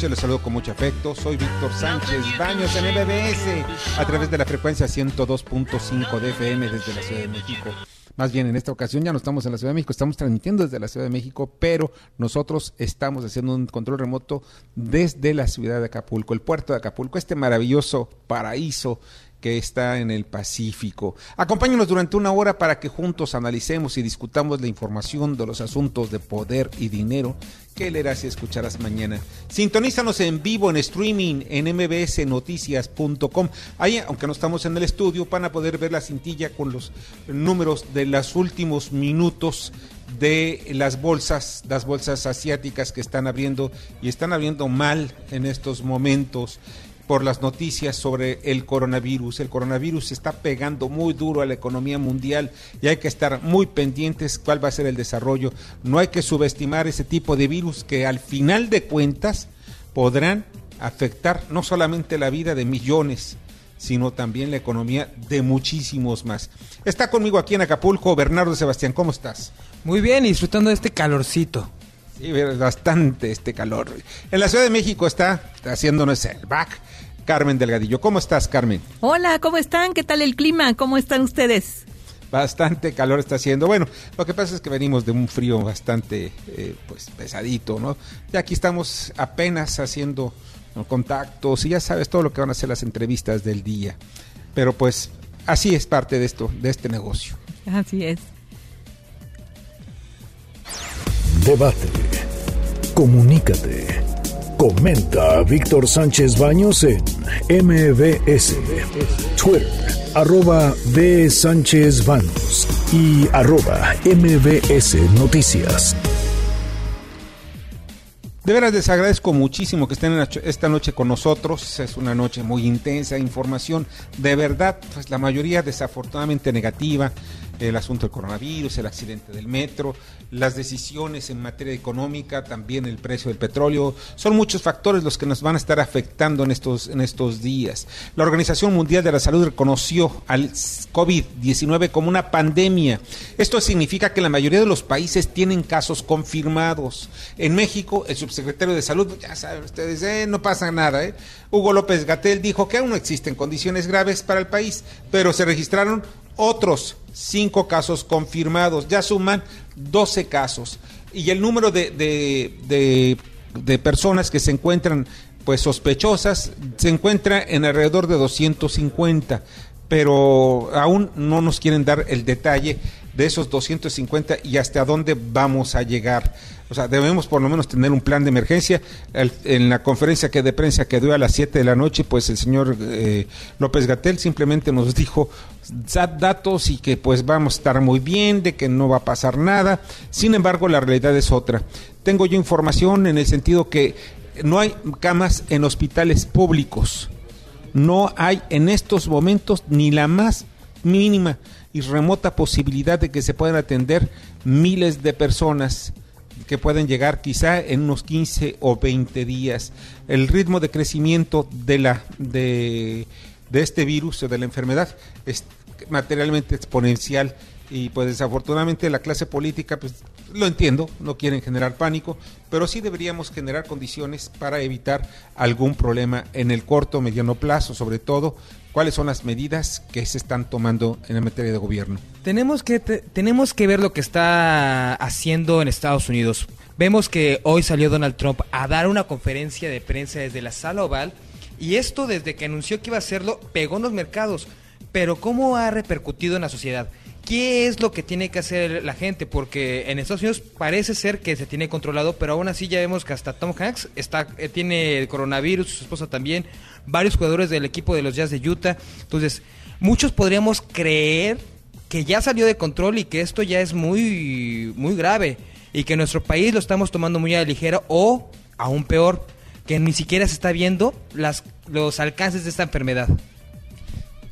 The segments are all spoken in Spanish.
Noches. Les saludo con mucho afecto. Soy Víctor Sánchez Baños en MBS a través de la frecuencia 102.5 de FM desde la Ciudad de México. Más bien, en esta ocasión ya no estamos en la Ciudad de México, estamos transmitiendo desde la Ciudad de México, pero nosotros estamos haciendo un control remoto desde la ciudad de Acapulco, el puerto de Acapulco, este maravilloso paraíso que está en el Pacífico. Acompáñenos durante una hora para que juntos analicemos y discutamos la información de los asuntos de poder y dinero que leerás y escucharás mañana. Sintonízanos en vivo en streaming en mbsnoticias.com. Ahí, aunque no estamos en el estudio, van a poder ver la cintilla con los números de los últimos minutos de las bolsas, las bolsas asiáticas que están abriendo y están abriendo mal en estos momentos por las noticias sobre el coronavirus. El coronavirus está pegando muy duro a la economía mundial y hay que estar muy pendientes cuál va a ser el desarrollo. No hay que subestimar ese tipo de virus que al final de cuentas podrán afectar no solamente la vida de millones, sino también la economía de muchísimos más. Está conmigo aquí en Acapulco Bernardo Sebastián, ¿cómo estás? Muy bien, disfrutando de este calorcito. Sí, bastante este calor. En la Ciudad de México está haciéndonos el back Carmen Delgadillo. ¿Cómo estás, Carmen? Hola, ¿cómo están? ¿Qué tal el clima? ¿Cómo están ustedes? Bastante calor está haciendo. Bueno, lo que pasa es que venimos de un frío bastante eh, pues pesadito, ¿no? Y aquí estamos apenas haciendo contactos y ya sabes todo lo que van a ser las entrevistas del día. Pero pues así es parte de esto, de este negocio. Así es. Debate. Comunícate. Comenta Víctor Sánchez Baños en MBS, Twitter, arroba B. Sánchez Baños y arroba MBS Noticias. De veras les agradezco muchísimo que estén esta noche con nosotros. Es una noche muy intensa, información de verdad, pues la mayoría desafortunadamente negativa. El asunto del coronavirus, el accidente del metro, las decisiones en materia económica, también el precio del petróleo. Son muchos factores los que nos van a estar afectando en estos, en estos días. La Organización Mundial de la Salud reconoció al COVID-19 como una pandemia. Esto significa que la mayoría de los países tienen casos confirmados. En México, el subsecretario de Salud, ya saben ustedes, eh, no pasa nada. ¿eh? Hugo López Gatel dijo que aún no existen condiciones graves para el país, pero se registraron otros cinco casos confirmados. Ya suman 12 casos. Y el número de, de, de- personas que se encuentran pues sospechosas se encuentra en alrededor de 250 pero aún no nos quieren dar el detalle de esos 250 y hasta dónde vamos a llegar. O sea, debemos por lo menos tener un plan de emergencia. En la conferencia que de prensa que dio a las 7 de la noche, pues el señor eh, López Gatel simplemente nos dijo "Da- datos y que pues vamos a estar muy bien, de que no va a pasar nada. Sin embargo, la realidad es otra. Tengo yo información en el sentido que no hay camas en hospitales públicos no hay en estos momentos ni la más mínima y remota posibilidad de que se puedan atender miles de personas que pueden llegar quizá en unos 15 o 20 días. El ritmo de crecimiento de la de, de este virus o de la enfermedad es materialmente exponencial y pues desafortunadamente la clase política pues lo entiendo, no quieren generar pánico, pero sí deberíamos generar condiciones para evitar algún problema en el corto mediano plazo, sobre todo cuáles son las medidas que se están tomando en la materia de gobierno. Tenemos que, te- tenemos que ver lo que está haciendo en Estados Unidos. Vemos que hoy salió Donald Trump a dar una conferencia de prensa desde la sala oval y esto desde que anunció que iba a hacerlo pegó en los mercados. Pero ¿cómo ha repercutido en la sociedad? ¿Qué es lo que tiene que hacer la gente? Porque en Estados Unidos parece ser que se tiene controlado, pero aún así ya vemos que hasta Tom Hanks está, eh, tiene coronavirus, su esposa también, varios jugadores del equipo de los Jazz de Utah. Entonces, muchos podríamos creer que ya salió de control y que esto ya es muy, muy grave y que nuestro país lo estamos tomando muy a la ligera o, aún peor, que ni siquiera se está viendo las, los alcances de esta enfermedad.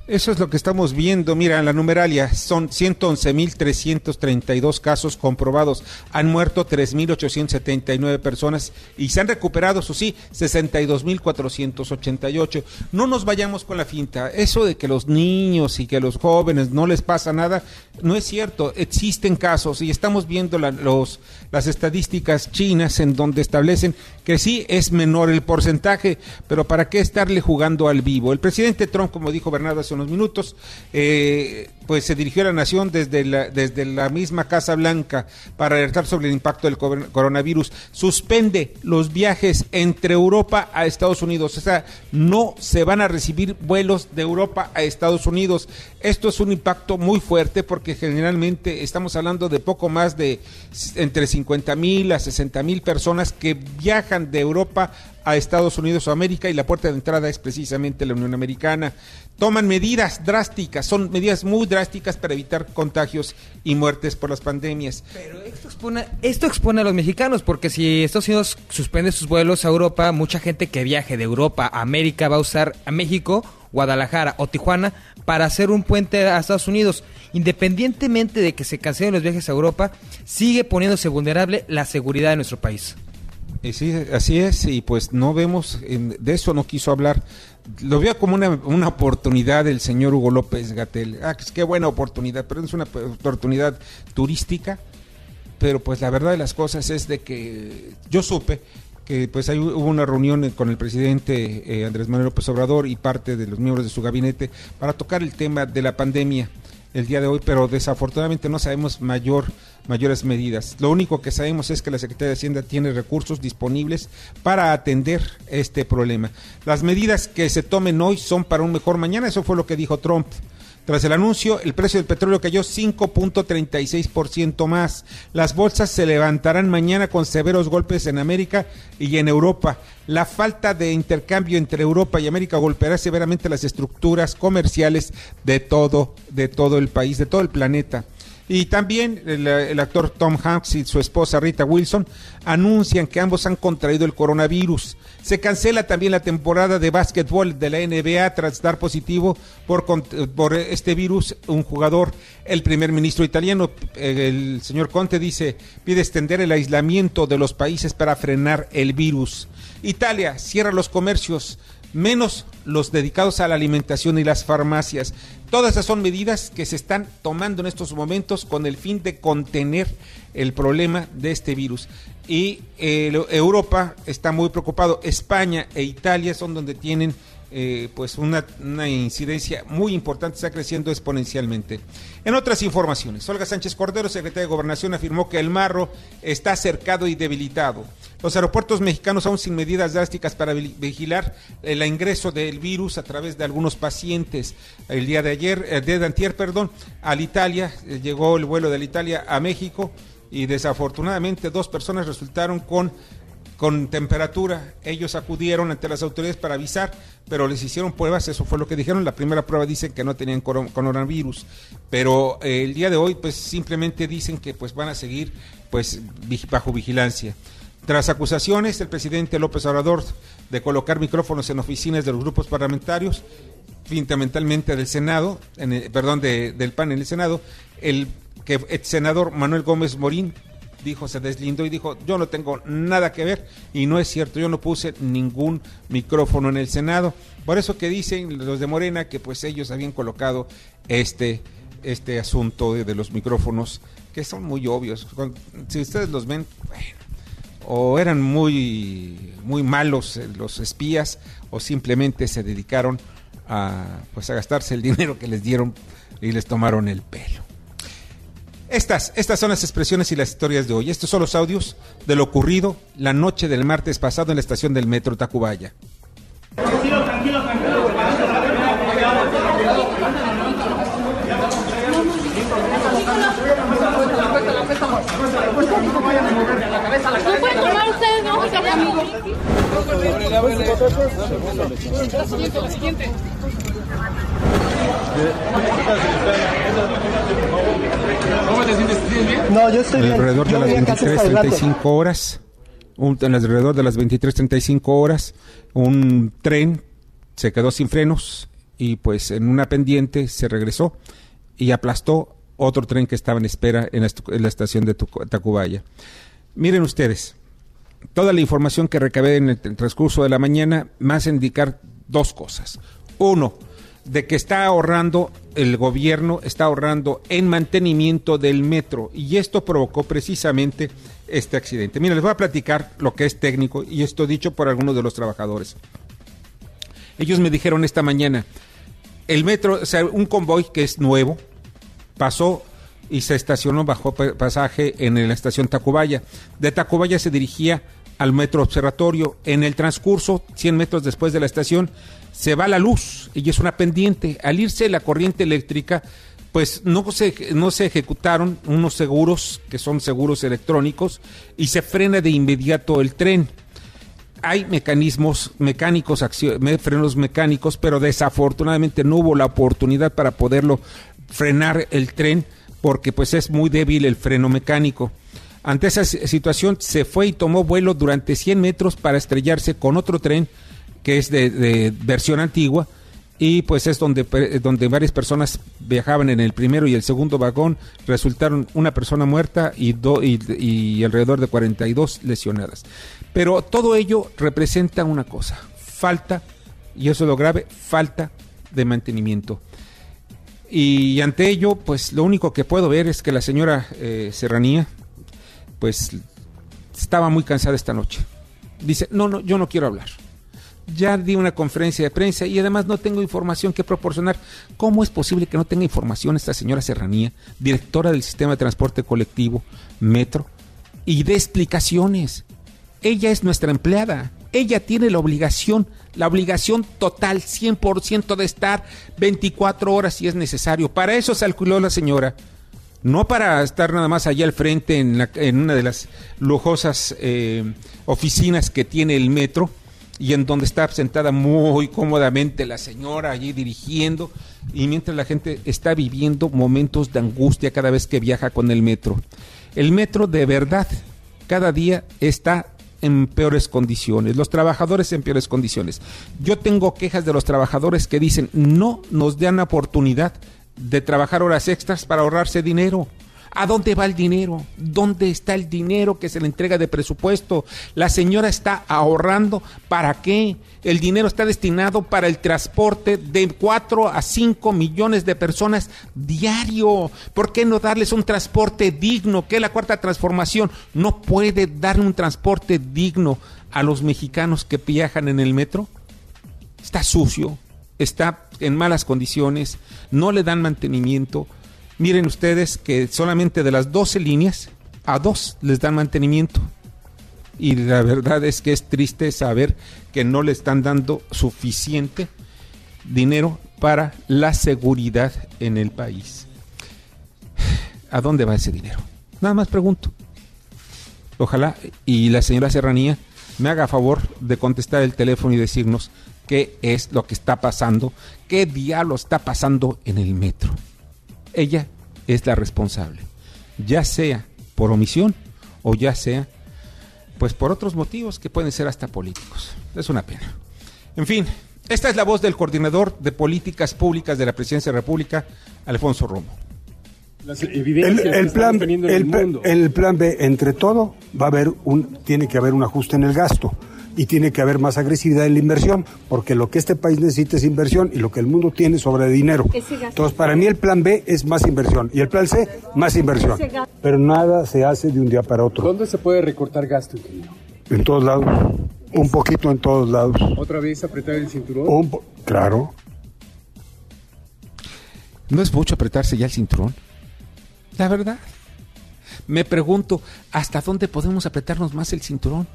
Eso es lo que estamos viendo. Mira, la numeralia son 111.332 casos comprobados. Han muerto 3.879 personas y se han recuperado, eso sí, 62.488. No nos vayamos con la finta. Eso de que los niños y que los jóvenes no les pasa nada, no es cierto. Existen casos y estamos viendo los, las estadísticas chinas en donde establecen que sí es menor el porcentaje, pero ¿para qué estarle jugando al vivo? El presidente Trump, como dijo Bernardo hace unos minutos, eh, pues se dirigió a la nación desde la, desde la misma Casa Blanca para alertar sobre el impacto del co- coronavirus. Suspende los viajes entre Europa a Estados Unidos. O sea, no se van a recibir vuelos de Europa a Estados Unidos. Esto es un impacto muy fuerte porque generalmente estamos hablando de poco más de entre 50 mil a 60 mil personas que viajan de Europa a Estados Unidos o América y la puerta de entrada es precisamente la Unión Americana. Toman medidas drásticas, son medidas muy drásticas para evitar contagios y muertes por las pandemias. Pero esto expone, esto expone a los mexicanos, porque si Estados Unidos suspende sus vuelos a Europa, mucha gente que viaje de Europa a América va a usar a México, Guadalajara o Tijuana para hacer un puente a Estados Unidos. Independientemente de que se cancelen los viajes a Europa, sigue poniéndose vulnerable la seguridad de nuestro país. Sí, así es, y pues no vemos, de eso no quiso hablar. Lo veo como una, una oportunidad el señor Hugo López Gatel. Ah, pues qué buena oportunidad, pero es una oportunidad turística. Pero pues la verdad de las cosas es de que yo supe que pues ahí hubo una reunión con el presidente eh, Andrés Manuel López Obrador y parte de los miembros de su gabinete para tocar el tema de la pandemia el día de hoy, pero desafortunadamente no sabemos mayor mayores medidas. Lo único que sabemos es que la Secretaría de Hacienda tiene recursos disponibles para atender este problema. Las medidas que se tomen hoy son para un mejor mañana, eso fue lo que dijo Trump. Tras el anuncio, el precio del petróleo cayó 5.36% más. Las bolsas se levantarán mañana con severos golpes en América y en Europa. La falta de intercambio entre Europa y América golpeará severamente las estructuras comerciales de todo, de todo el país, de todo el planeta. Y también el, actor Tom Hanks y su esposa Rita Wilson anuncian que ambos han contraído el coronavirus. Se cancela también la temporada de básquetbol de la NBA tras dar positivo por, por este virus un jugador. El primer ministro italiano, el señor Conte, dice, pide extender el aislamiento de los países para frenar el virus. Italia cierra los comercios menos los dedicados a la alimentación y las farmacias. Todas esas son medidas que se están tomando en estos momentos con el fin de contener el problema de este virus. Y eh, Europa está muy preocupado. España e Italia son donde tienen eh, pues una, incidencia muy importante, está creciendo exponencialmente. En otras informaciones, Olga Sánchez Cordero, secretaria de Gobernación, afirmó que el marro está cercado y debilitado. Los aeropuertos mexicanos aún sin medidas drásticas para vigilar el ingreso del virus a través de algunos pacientes. El día de ayer, día de antier, perdón, al Italia, eh, llegó el vuelo de Italia a México y desafortunadamente dos personas resultaron con con temperatura. Ellos acudieron ante las autoridades para avisar, pero les hicieron pruebas, eso fue lo que dijeron. La primera prueba dicen que no tenían coronavirus, pero eh, el día de hoy pues simplemente dicen que pues van a seguir pues bajo vigilancia. Tras acusaciones, el presidente López Obrador de colocar micrófonos en oficinas de los grupos parlamentarios, fundamentalmente del Senado, en el, perdón, de, del PAN en el Senado, el que el senador Manuel Gómez Morín dijo, se deslindó y dijo, yo no tengo nada que ver y no es cierto, yo no puse ningún micrófono en el Senado. Por eso que dicen los de Morena que pues ellos habían colocado este, este asunto de, de los micrófonos, que son muy obvios. Si ustedes los ven, bueno, o eran muy, muy malos los espías o simplemente se dedicaron a, pues, a gastarse el dinero que les dieron y les tomaron el pelo. Estas, estas son las expresiones y las historias de hoy. Estos son los audios de lo ocurrido la noche del martes pasado en la estación del metro Tacubaya. Tranquilo, tranquilo, tranquilo. La siguiente, la siguiente no, yo estoy bien. alrededor de Yo las voy a casa hasta el rato. 23.35 horas, un, en alrededor de las 23.35 horas, un tren se quedó sin frenos y pues en una pendiente se regresó y aplastó otro tren que estaba en espera en la, estu- en la estación de Tacubaya. Miren ustedes, toda la información que recabé en el transcurso de la mañana me hace indicar dos cosas. Uno, de que está ahorrando, el gobierno está ahorrando en mantenimiento del metro y esto provocó precisamente este accidente. Miren, les voy a platicar lo que es técnico y esto dicho por algunos de los trabajadores. Ellos me dijeron esta mañana, el metro, o sea, un convoy que es nuevo, pasó y se estacionó bajo pa- pasaje en la estación Tacubaya. De Tacubaya se dirigía al metro observatorio. En el transcurso, 100 metros después de la estación, se va la luz y es una pendiente. Al irse la corriente eléctrica, pues no se, no se ejecutaron unos seguros, que son seguros electrónicos, y se frena de inmediato el tren hay mecanismos mecánicos, frenos mecánicos, pero desafortunadamente no hubo la oportunidad para poderlo frenar el tren porque pues es muy débil el freno mecánico. Ante esa si- situación se fue y tomó vuelo durante 100 metros para estrellarse con otro tren que es de, versión antigua y pues es donde, pe- donde varias personas viajaban en el primero y el segundo vagón, resultaron una persona muerta y, do- y, y alrededor de 42 lesionadas. Pero todo ello representa una cosa, falta, y eso es lo grave, falta de mantenimiento. Y ante ello, pues lo único que puedo ver es que la señora eh, Serranía, pues estaba muy cansada esta noche. Dice, no, no, yo no quiero hablar. Ya di una conferencia de prensa y además no tengo información que proporcionar. ¿Cómo es posible que no tenga información esta señora Serranía, directora del sistema de transporte colectivo, Metro, y dé explicaciones? Ella es nuestra empleada. Ella tiene la obligación, la obligación total, 100% de estar 24 horas si es necesario. Para eso se alquiló la señora. No para estar nada más allá al frente en, la- en una de las lujosas eh, oficinas que tiene el metro y en donde está sentada muy cómodamente la señora allí dirigiendo y mientras la gente está viviendo momentos de angustia cada vez que viaja con el metro. El metro de verdad cada día está en peores condiciones, los trabajadores en peores condiciones. Yo tengo quejas de los trabajadores que dicen no nos dan oportunidad de trabajar horas extras para ahorrarse dinero. ¿A dónde va el dinero? ¿Dónde está el dinero que se le entrega de presupuesto? La señora está ahorrando. ¿Para qué? El dinero está destinado para el transporte de 4 a 5 millones de personas diario. ¿Por qué no darles un transporte digno? Que la cuarta transformación no puede darle un transporte digno a los mexicanos que viajan en el metro. Está sucio, está en malas condiciones, no le dan mantenimiento. Miren ustedes que solamente de las 12 líneas, a dos les dan mantenimiento. Y la verdad es que es triste saber que no le están dando suficiente dinero para la seguridad en el país. ¿A dónde va ese dinero? Nada más pregunto. Ojalá y la señora Serranía me haga favor de contestar el teléfono y decirnos qué es lo que está pasando, qué diablo está pasando en el metro. Ella es la responsable, ya sea por omisión o ya sea pues por otros motivos que pueden ser hasta políticos. Es una pena. En fin, esta es la voz del coordinador de políticas públicas de la Presidencia de la República, Alfonso Romo. Las El, evidencias plan, mundo. el plan B, entre todo, va a haber un, tiene que haber un ajuste en el gasto y tiene que haber más agresividad en la inversión, porque lo que este país necesita es inversión y lo que el mundo tiene es sobre dinero. Entonces, para mí el plan B es más inversión y el plan C, más inversión. Pero nada se hace de un día para otro. ¿Dónde se puede recortar gasto, ingeniero? En todos lados. Un poquito en todos lados. ¿Otra vez apretar el cinturón? Un po- claro. ¿No es mucho apretarse ya el cinturón? La verdad. Me pregunto, ¿hasta dónde podemos apretarnos más el cinturón?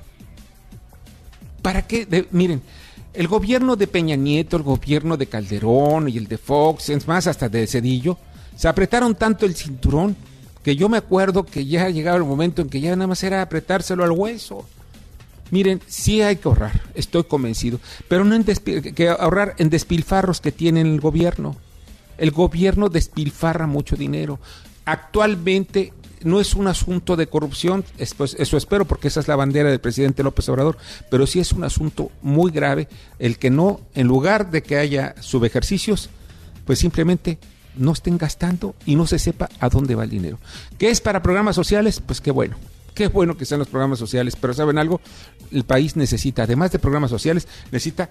¿Para qué? De- miren, el gobierno de Peña Nieto, el gobierno de Calderón y el de Fox, es más, hasta de Cedillo, se apretaron tanto el cinturón que yo me acuerdo que ya llegaba el momento en que ya nada más era apretárselo al hueso. Miren, sí hay que ahorrar, estoy convencido, pero no en que ahorrar en despilfarros que tiene el gobierno. El gobierno despilfarra mucho dinero. Actualmente no es un asunto de corrupción, es- pues, eso espero porque esa es la bandera del presidente López Obrador, pero sí es un asunto muy grave el que no, en lugar de que haya subejercicios, pues simplemente no estén gastando y no se sepa a dónde va el dinero. ¿Qué es para programas sociales? Pues qué bueno. Qué bueno que sean los programas sociales, pero ¿saben algo? El país necesita, además de programas sociales, necesita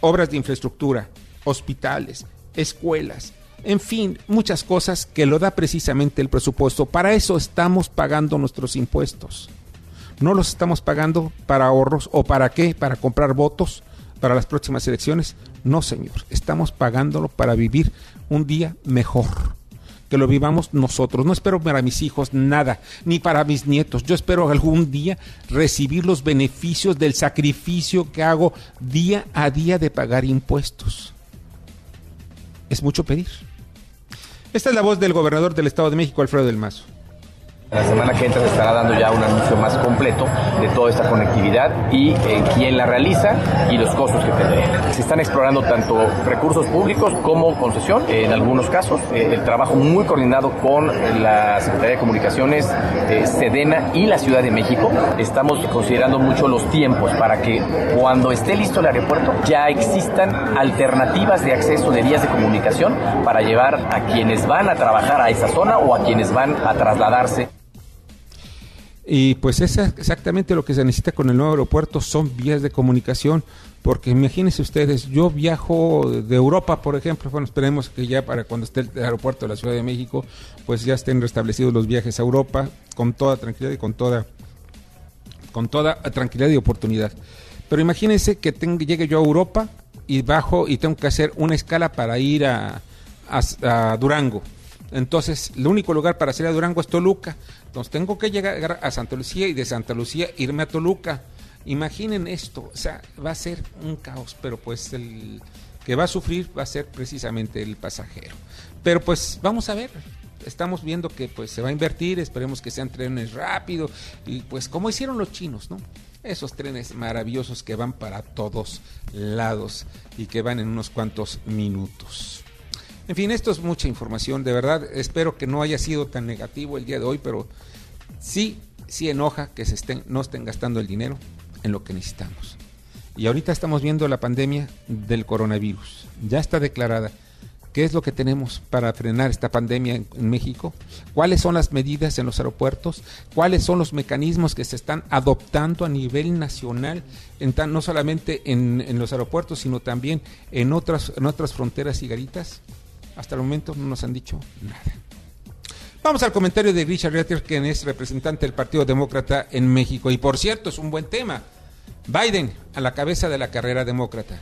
obras de infraestructura, hospitales, escuelas, en fin, muchas cosas que lo da precisamente el presupuesto. Para eso estamos pagando nuestros impuestos. No los estamos pagando para ahorros o para qué, para comprar votos para las próximas elecciones. No, señor, estamos pagándolo para vivir un día mejor. Que lo vivamos nosotros. No espero para mis hijos nada, ni para mis nietos. Yo espero algún día recibir los beneficios del sacrificio que hago día a día de pagar impuestos. Es mucho pedir. Esta es la voz del gobernador del Estado de México, Alfredo del Mazo. La semana que entra se estará dando ya un anuncio más completo de toda esta conectividad y eh, quién la realiza y los costos que tendría. Se están explorando tanto recursos públicos como concesión, en algunos casos. eh, el trabajo muy coordinado con la Secretaría de Comunicaciones, eh, Sedena y la Ciudad de México. Estamos considerando mucho los tiempos para que cuando esté listo el aeropuerto ya existan alternativas de acceso de vías de comunicación para llevar a quienes van a trabajar a esa zona o a quienes van a trasladarse. Y pues es exactamente lo que se necesita con el nuevo aeropuerto, son vías de comunicación, porque imagínense ustedes, yo viajo de Europa, por ejemplo, bueno, esperemos que ya para cuando esté el aeropuerto de la Ciudad de México, pues ya estén restablecidos los viajes a Europa con toda tranquilidad y con toda, con toda tranquilidad y oportunidad. Pero imagínense que tenga- llegue yo a Europa y bajo y tengo que hacer una escala para ir a Durango. Entonces, el único lugar para salir a Durango es Toluca. Entonces, tengo que llegar a Santa Lucía y de Santa Lucía irme a Toluca. Imaginen esto, o sea, va a ser un caos, pero pues el que va a sufrir va a ser precisamente el pasajero. Pero pues vamos a ver, estamos viendo que pues se va a invertir, esperemos que sean trenes rápidos y pues como hicieron los chinos, ¿no? Esos trenes maravillosos que van para todos lados y que van en unos cuantos minutos. En fin, esto es mucha información, de verdad. Espero que no haya sido tan negativo el día de hoy, pero sí, sí enoja que se estén, no estén gastando el dinero en lo que necesitamos. Y ahorita estamos viendo la pandemia del coronavirus. Ya está declarada. ¿Qué es lo que tenemos para frenar esta pandemia en, México? ¿Cuáles son las medidas en los aeropuertos? ¿Cuáles son los mecanismos que se están adoptando a nivel nacional, en tan- no solamente en, en los aeropuertos, sino también en otras, en otras fronteras y garitas? Hasta el momento no nos han dicho nada. Vamos al comentario de Richard Retter, quien es representante del Partido Demócrata en México. Y por cierto, es un buen tema. Biden a la cabeza de la carrera demócrata.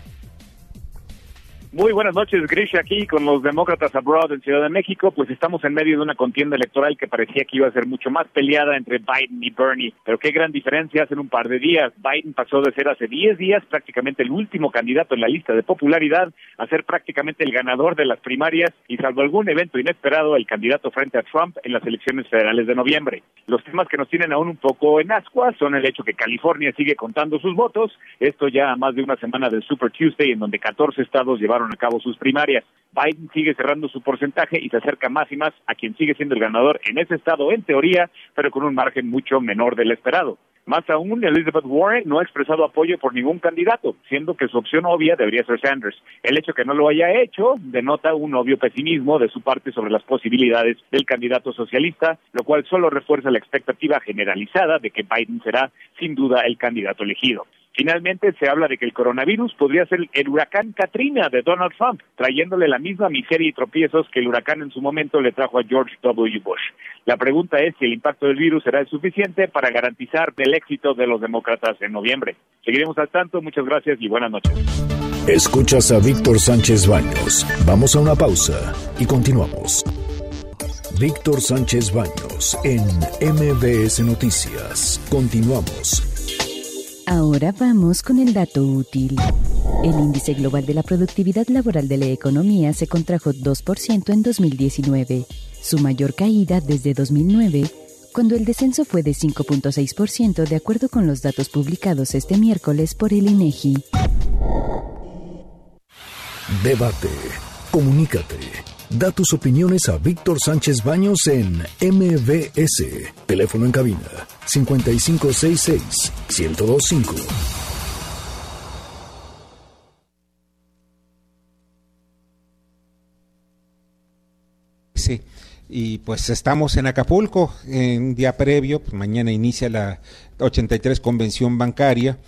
Muy buenas noches, Grisha, aquí con los demócratas abroad en Ciudad de México. Pues estamos en medio de una contienda electoral que parecía que iba a ser mucho más peleada entre Biden y Bernie. Pero qué gran diferencia hace un par de días. Biden pasó de ser hace 10 días prácticamente el último candidato en la lista de popularidad a ser prácticamente el ganador de las primarias y salvo algún evento inesperado, el candidato frente a Trump en las elecciones federales de noviembre. Los temas que nos tienen aún un poco en ascuas son el hecho que California sigue contando sus votos, esto ya a más de una semana del Super Tuesday en donde 14 estados llevaron a cabo sus primarias. Biden sigue cerrando su porcentaje y se acerca más y más a quien sigue siendo el ganador en ese estado en teoría, pero con un margen mucho menor del esperado. Más aún, Elizabeth Warren no ha expresado apoyo por ningún candidato, siendo que su opción obvia debería ser Sanders. El hecho que no lo haya hecho denota un obvio pesimismo de su parte sobre las posibilidades del candidato socialista, lo cual solo refuerza la expectativa generalizada de que Biden será sin duda el candidato elegido. Finalmente se habla de que el coronavirus podría ser el huracán Katrina de Donald Trump, trayéndole la misma miseria y tropiezos que el huracán en su momento le trajo a George W. Bush. La pregunta es si el impacto del virus será el suficiente para garantizar el éxito de los demócratas en noviembre. Seguiremos al tanto, muchas gracias y buenas noches. Escuchas a Víctor Sánchez Baños. Vamos a una pausa y continuamos. Víctor Sánchez Baños en MBS Noticias. Continuamos. Ahora vamos con el dato útil. El índice global de la productividad laboral de la economía se contrajo 2% en 2019. su mayor caída desde 2009, cuando el descenso fue de 5.6% de acuerdo con los datos publicados este miércoles por el INEGI. Debate. Comunícate. Da tus opiniones a Víctor Sánchez Baños en MBS. Teléfono en cabina 5566 1025. Sí, y pues estamos en Acapulco, en un día previo, pues mañana inicia la 83 Convención Bancaria,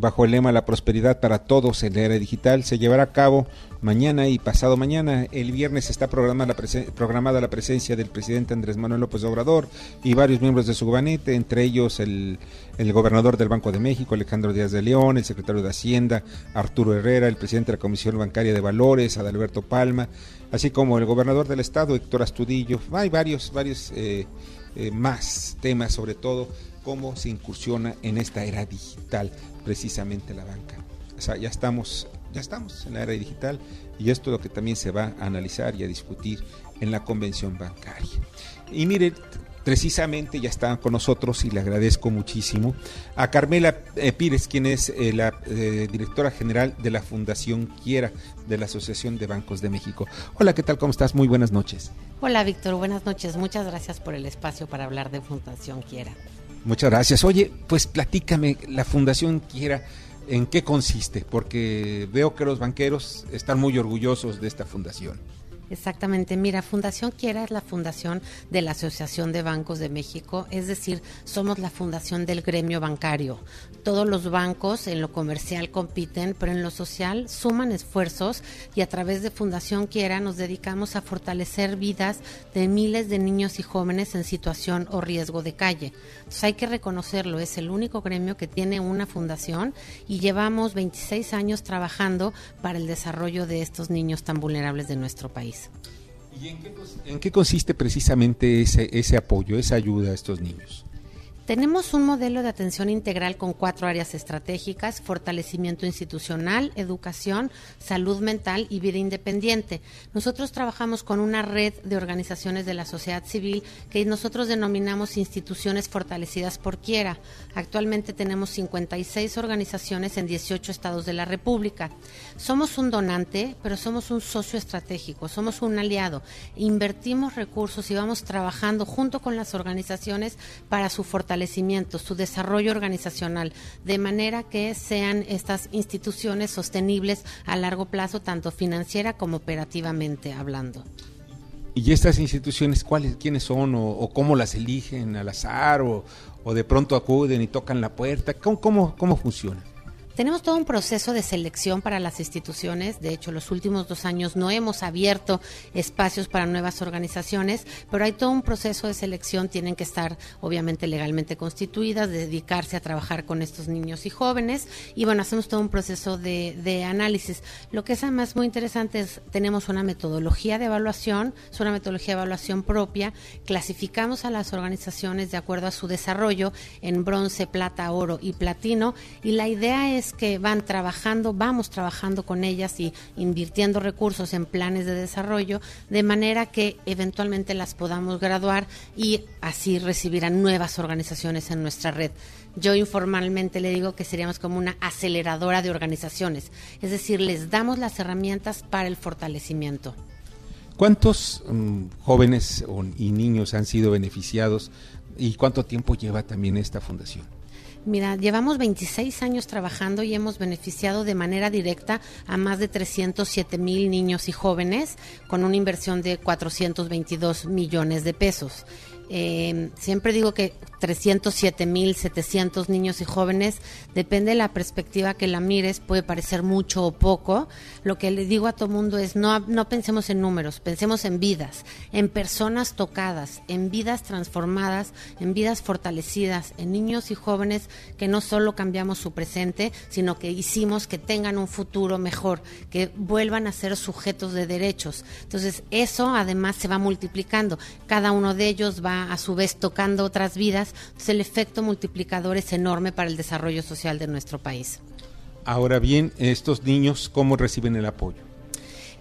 bajo el lema La prosperidad para todos en la era digital. Se llevará a cabo mañana y pasado mañana. El viernes está programada la, programada la presencia del presidente Andrés Manuel López Obrador y varios miembros de su gabinete, entre ellos el, el gobernador del Banco de México, Alejandro Díaz de León, el secretario de Hacienda, Arturo Herrera, el presidente de la Comisión Bancaria de Valores, Adalberto Palma, así como el gobernador del estado, Héctor Astudillo. Hay varios, varios eh, eh, más temas, sobre todo cómo se incursiona en esta era digital, precisamente la banca. O sea, ya estamos, ya estamos en la era digital y esto es lo que también se va a analizar y a discutir en la convención bancaria. Y mire, precisamente ya está con nosotros y le agradezco muchísimo a Carmela eh, Pires, quien es eh, la eh, directora general de la Fundación Quiera de la Asociación de Bancos de México. Hola, ¿qué tal? ¿Cómo estás? Muy buenas noches. Hola Víctor, buenas noches. Muchas gracias por el espacio para hablar de Fundación Quiera. Muchas gracias. Oye, pues platícame, la Fundación Quiera, ¿en qué consiste? Porque veo que los banqueros están muy orgullosos de esta fundación. Exactamente, mira, Fundación Quiera es la fundación de la Asociación de Bancos de México, es decir, somos la fundación del gremio bancario. Todos los bancos en lo comercial compiten, pero en lo social suman esfuerzos y a través de Fundación Quiera nos dedicamos a fortalecer vidas de miles de niños y jóvenes en situación o riesgo de calle. Entonces hay que reconocerlo, es el único gremio que tiene una fundación y llevamos 26 años trabajando para el desarrollo de estos niños tan vulnerables de nuestro país. ¿Y en qué, en qué consiste precisamente ese, ese apoyo, esa ayuda a estos niños? Tenemos un modelo de atención integral con cuatro áreas estratégicas, fortalecimiento institucional, educación, salud mental y vida independiente. Nosotros trabajamos con una red de organizaciones de la sociedad civil que nosotros denominamos instituciones fortalecidas por quiera. Actualmente tenemos 56 organizaciones en 18 estados de la República. Somos un donante, pero somos un socio estratégico, somos un aliado. Invertimos recursos y vamos trabajando junto con las organizaciones para su fortalecimiento, su desarrollo organizacional, de manera que sean estas instituciones sostenibles a largo plazo, tanto financiera como operativamente hablando. ¿Y estas instituciones cuáles, quiénes son o, cómo las eligen al azar o, o de pronto acuden y tocan la puerta? ¿Cómo, cómo, cómo funciona? Tenemos todo un proceso de selección para las instituciones. De hecho, los últimos dos años no hemos abierto espacios para nuevas organizaciones, pero hay todo un proceso de selección. Tienen que estar, obviamente, legalmente constituidas, dedicarse a trabajar con estos niños y jóvenes. Y bueno, hacemos todo un proceso de, de análisis. Lo que es además muy interesante es, tenemos una metodología de evaluación, es una metodología de evaluación propia. Clasificamos a las organizaciones de acuerdo a su desarrollo en bronce, plata, oro y platino. Y la idea es que van trabajando, vamos trabajando con ellas y invirtiendo recursos en planes de desarrollo, de manera que eventualmente las podamos graduar y así recibirán nuevas organizaciones en nuestra red. Yo informalmente le digo que seríamos como una aceleradora de organizaciones, es decir, les damos las herramientas para el fortalecimiento. ¿Cuántos mm, jóvenes y niños han sido beneficiados y cuánto tiempo lleva también esta fundación? Mira, llevamos 26 años trabajando y hemos beneficiado de manera directa a más de 307 mil niños y jóvenes con una inversión de 422 millones de pesos. Eh, siempre digo que 307 mil 700 niños y jóvenes, depende de la perspectiva que la mires, puede parecer mucho o poco. Lo que le digo a todo mundo es no, no pensemos en números, pensemos en vidas, en personas tocadas, en vidas transformadas, en vidas fortalecidas, en niños y jóvenes que no solo cambiamos su presente, sino que hicimos que tengan un futuro mejor, que vuelvan a ser sujetos de derechos. Entonces, eso además se va multiplicando. Cada uno de ellos va a su vez tocando otras vidas. Entonces, el efecto multiplicador es enorme para el desarrollo social de nuestro país. Ahora bien, estos niños, ¿cómo reciben el apoyo?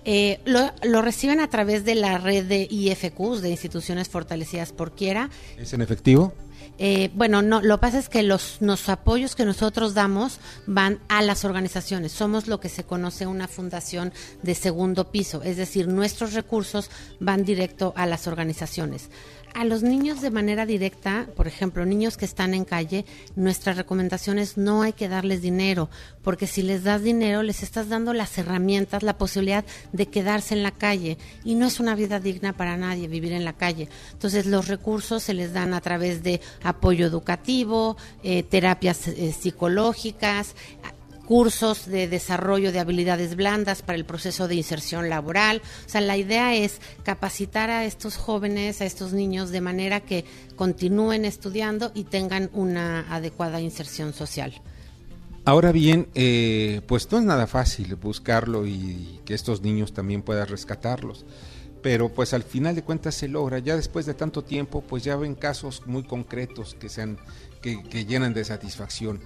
Eh, lo, lo reciben a través de la red de IFQs, de instituciones fortalecidas por quiera. ¿Es en efectivo? Eh, bueno, no, lo que pasa es que los, los apoyos que nosotros damos van a las organizaciones. Somos lo que se conoce una fundación de segundo piso, es decir, nuestros recursos van directo a las organizaciones. A los niños de manera directa, por ejemplo, niños que están en calle, nuestra recomendación es no hay que darles dinero, porque si les das dinero les estás dando las herramientas, la posibilidad de quedarse en la calle y no es una vida digna para nadie vivir en la calle. Entonces los recursos se les dan a través de apoyo educativo, eh, terapias eh, psicológicas, cursos de desarrollo de habilidades blandas para el proceso de inserción laboral. O sea, la idea es capacitar a estos jóvenes, a estos niños, de manera que continúen estudiando y tengan una adecuada inserción social. Ahora bien, eh, pues no es nada fácil buscarlo y que estos niños también puedan rescatarlos. Pero pues al final de cuentas se logra. Ya después de tanto tiempo, pues ya ven casos muy concretos que, sean, que, que llenan de satisfacción.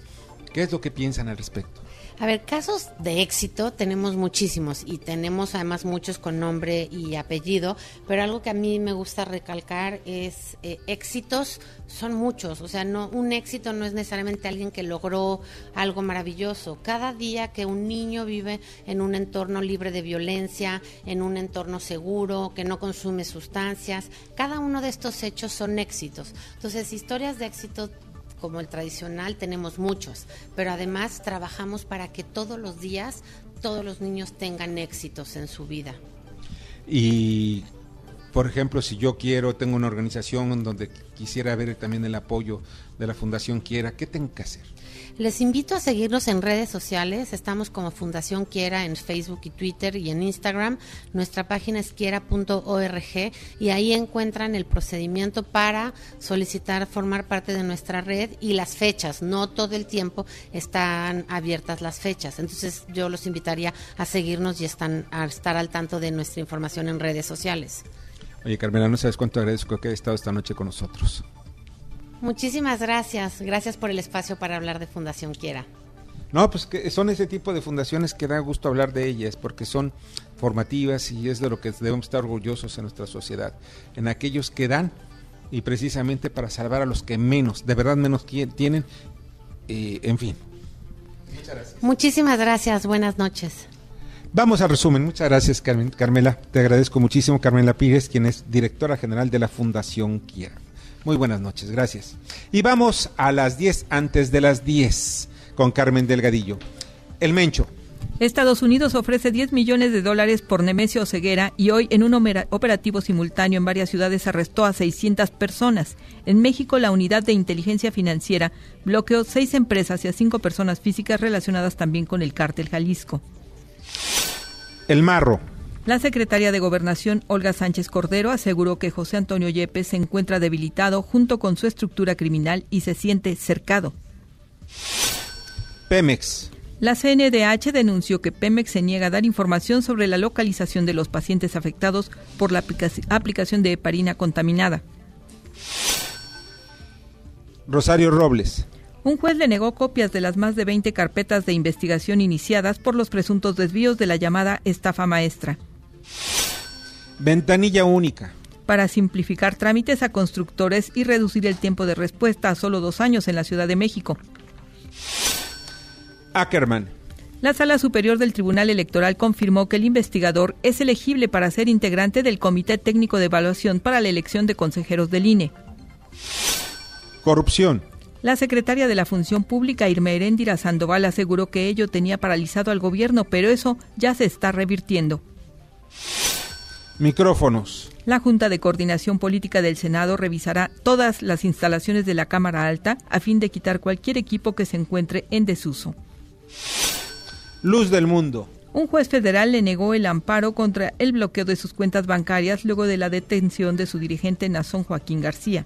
¿Qué es lo que piensan al respecto? A ver, casos de éxito tenemos muchísimos y tenemos además muchos con nombre y apellido, pero algo que a mí me gusta recalcar es eh, éxitos son muchos, o sea, no un éxito no es necesariamente alguien que logró algo maravilloso. Cada día que un niño vive en un entorno libre de violencia, en un entorno seguro, que no consume sustancias, cada uno de estos hechos son éxitos. Entonces, historias de éxito como el tradicional tenemos muchos, pero además trabajamos para que todos los días todos los niños tengan éxitos en su vida. Y, por ejemplo, si yo quiero, tengo una organización donde quisiera ver también el apoyo de la Fundación Quiera, ¿qué tengo que hacer? Les invito a seguirnos en redes sociales. Estamos como Fundación Quiera en Facebook y Twitter y en Instagram. Nuestra página es quiera.org y ahí encuentran el procedimiento para solicitar formar parte de nuestra red y las fechas. No todo el tiempo están abiertas las fechas. Entonces yo los invitaría a seguirnos y están, a estar al tanto de nuestra información en redes sociales. Oye, Carmela, no sabes cuánto agradezco que hayas estado esta noche con nosotros. Muchísimas gracias. Gracias por el espacio para hablar de Fundación Quiera. No, pues que son ese tipo de fundaciones que da gusto hablar de ellas, porque son formativas y es de lo que debemos estar orgullosos en nuestra sociedad, en aquellos que dan y precisamente para salvar a los que menos, de verdad menos tienen, eh, en fin. Muchas gracias. Muchísimas gracias, buenas noches. Vamos al resumen. Muchas gracias, Carmen, Carmela. Te agradezco muchísimo, Carmela Pires, quien es directora general de la Fundación Quiera. Muy buenas noches, gracias. Y vamos a las 10 antes de las 10 con Carmen Delgadillo. El Mencho. Estados Unidos ofrece 10 millones de dólares por Nemesio Ceguera y hoy en un operativo simultáneo en varias ciudades arrestó a 600 personas. En México, la unidad de inteligencia financiera bloqueó seis empresas y a cinco personas físicas relacionadas también con el cártel Jalisco. El Marro. La secretaria de Gobernación, Olga Sánchez Cordero, aseguró que José Antonio Yepes se encuentra debilitado junto con su estructura criminal y se siente cercado. Pemex. La CNDH denunció que Pemex se niega a dar información sobre la localización de los pacientes afectados por la aplicación de heparina contaminada. Rosario Robles. Un juez le negó copias de las más de 20 carpetas de investigación iniciadas por los presuntos desvíos de la llamada estafa maestra. Ventanilla única. Para simplificar trámites a constructores y reducir el tiempo de respuesta a solo dos años en la Ciudad de México. Ackerman. La Sala Superior del Tribunal Electoral confirmó que el investigador es elegible para ser integrante del Comité Técnico de Evaluación para la elección de consejeros del INE. Corrupción. La secretaria de la Función Pública, Irma Heréndira Sandoval, aseguró que ello tenía paralizado al gobierno, pero eso ya se está revirtiendo. Micrófonos. La Junta de Coordinación Política del Senado revisará todas las instalaciones de la Cámara Alta a fin de quitar cualquier equipo que se encuentre en desuso. Luz del mundo. Un juez federal le negó el amparo contra el bloqueo de sus cuentas bancarias luego de la detención de su dirigente Nazón Joaquín García.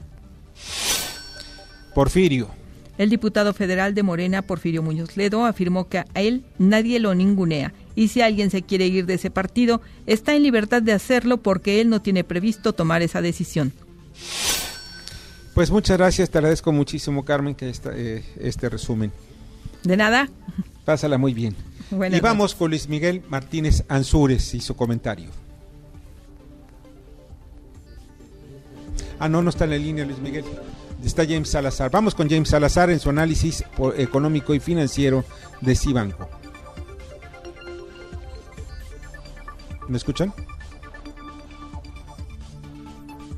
Porfirio. El diputado federal de Morena, Porfirio Muñoz Ledo, afirmó que a él nadie lo ningunea y si alguien se quiere ir de ese partido, está en libertad de hacerlo porque él no tiene previsto tomar esa decisión. Pues muchas gracias, te agradezco muchísimo, Carmen, que esta, eh, este resumen. De nada. Pásala muy bien. Buenas y vamos con Luis Miguel Martínez Ansúrez y su comentario. Ah, no, no está en la línea Luis Miguel. Está James Salazar. Vamos con James Salazar en su análisis económico y financiero de Cibanco. ¿Me escuchan?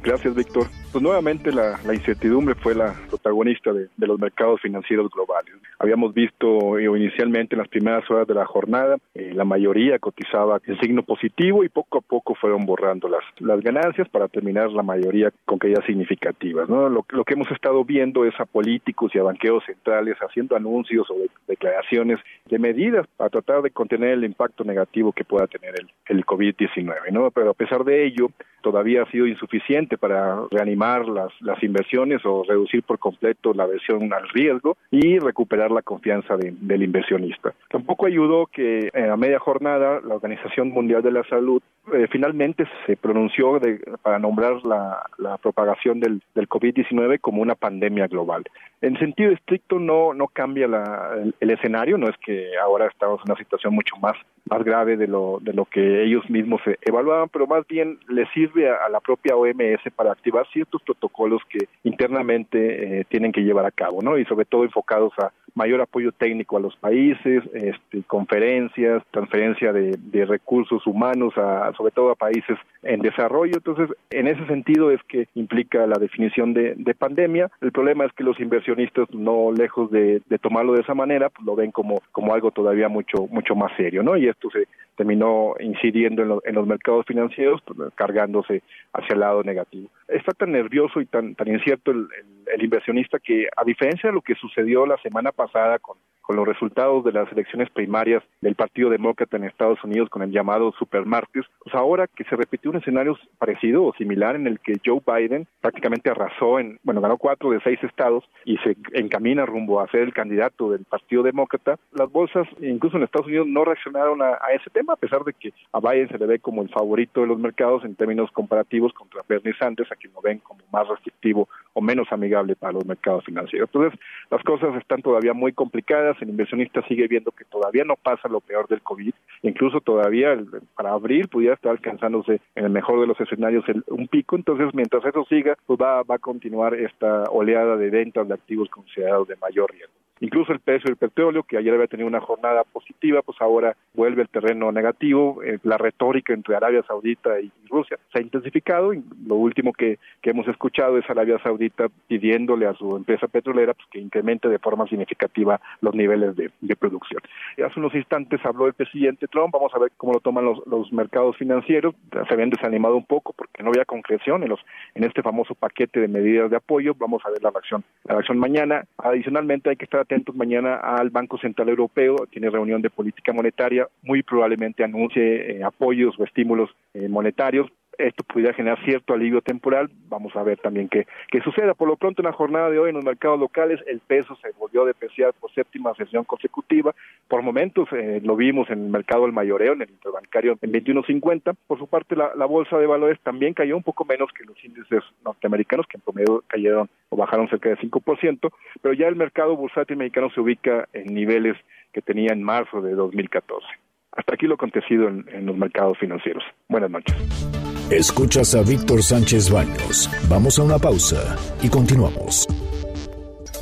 Gracias, Víctor. Pues nuevamente la, incertidumbre fue la protagonista de, los mercados financieros globales. Habíamos visto eh, inicialmente en las primeras horas de la jornada, eh, la mayoría cotizaba en signo positivo y poco a poco fueron borrando las, ganancias para terminar la mayoría con caídas significativas. ¿no? Lo, lo que hemos estado viendo es a políticos y a banqueros centrales haciendo anuncios o de- declaraciones de medidas para tratar de contener el impacto negativo que pueda tener el, el COVID-19. ¿no? Pero a pesar de ello, todavía ha sido insuficiente para reanimar las, inversiones o reducir por completo la versión al riesgo y recuperar la confianza de- del inversionista. Tampoco ayudó que a media jornada la Organización Mundial de la Salud eh, finalmente se pronunció de- para nombrar la, propagación del, del COVID-19 como una pandemia global. En sentido estricto no, no cambia la- el, escenario, no es que ahora estamos en una situación mucho más, más grave de lo, de lo que ellos mismos evaluaban, pero más bien le sirve a, a la propia OMS para activar ciertos protocolos que internamente eh, tienen que llevar a cabo, ¿no? Y sobre todo enfocados a mayor apoyo técnico a los países, este, conferencias, transferencia de, de recursos humanos, a, sobre todo a países en desarrollo. Entonces, en ese sentido es que implica la definición de, de pandemia. El problema es que los inversionistas, no lejos de, de tomarlo de esa manera, pues lo ven como, como algo todavía mucho, mucho más serio, ¿no? Y esto se terminó incidiendo en, lo- en los mercados financieros, pues, cargándose hacia el lado negativo. Está tan nervioso y tan, tan incierto el- el inversionista que, a diferencia de lo que sucedió la semana pasada con, con los resultados de las elecciones primarias del Partido Demócrata en Estados Unidos con el llamado supermartes, pues ahora que se repitió un escenario parecido o similar en el que Joe Biden prácticamente arrasó en, bueno, ganó cuatro de seis estados y se encamina rumbo a ser el candidato del Partido Demócrata, las bolsas, incluso en Estados Unidos, no reaccionaron a, a ese tema, a pesar de que a Biden se le ve como el favorito de los mercados en términos comparativos contra Bernie Sanders, a quien lo ven como más restrictivo o menos amigable para los mercados financieros. Entonces, las cosas están todavía muy complicadas, el inversionista sigue viendo que todavía no pasa lo peor del COVID, incluso todavía para abril pudiera estar alcanzándose en el mejor de los escenarios el- un pico, entonces mientras eso siga, pues va, va a continuar esta oleada de ventas de activos considerados de mayor riesgo. Incluso el precio del petróleo, que ayer había tenido una jornada positiva, pues ahora vuelve al terreno negativo. Eh, la retórica entre Arabia Saudita y Rusia se ha intensificado. Y lo último que, que hemos escuchado es Arabia Saudita pidiéndole a su empresa petrolera pues, que incremente de forma significativa los niveles de, de producción. Hace unos instantes habló el presidente Trump. Vamos a ver cómo lo toman los, los mercados financieros. Se habían desanimado un poco porque no había concreción en, los, en este famoso paquete de medidas de apoyo. Vamos a ver la reacción, la reacción mañana. Adicionalmente hay que estar atentos mañana al Banco Central Europeo. Tiene reunión de política monetaria. Muy probablemente anuncie eh, apoyos o estímulos eh, monetarios esto pudiera generar cierto alivio temporal. Vamos a ver también qué, qué suceda. Por lo pronto, en la jornada de hoy en los mercados locales, el peso se volvió a depreciar por séptima sesión consecutiva. Por momentos eh, lo vimos en el mercado del mayoreo, en el interbancario en 21.50. Por su parte, la, bolsa de valores también cayó un poco menos que los índices norteamericanos, que en promedio cayeron o bajaron cerca de 5%, pero ya el mercado bursátil mexicano se ubica en niveles que tenía en marzo de 2014. Hasta aquí lo acontecido en los mercados financieros. Buenas noches. Escuchas a Víctor Sánchez Baños. Vamos a una pausa y continuamos.